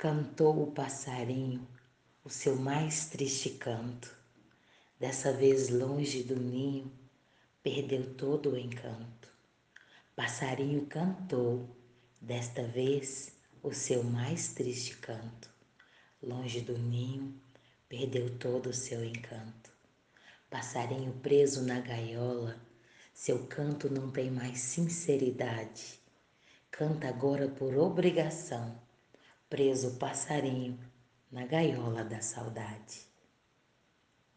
Cantou o passarinho o seu mais triste canto. Dessa vez longe do ninho, perdeu todo o encanto. Passarinho cantou, desta vez o seu mais triste canto. Longe do ninho, perdeu todo o seu encanto. Passarinho preso na gaiola, seu canto não tem mais sinceridade. Canta agora por obrigação preso o passarinho na gaiola da saudade.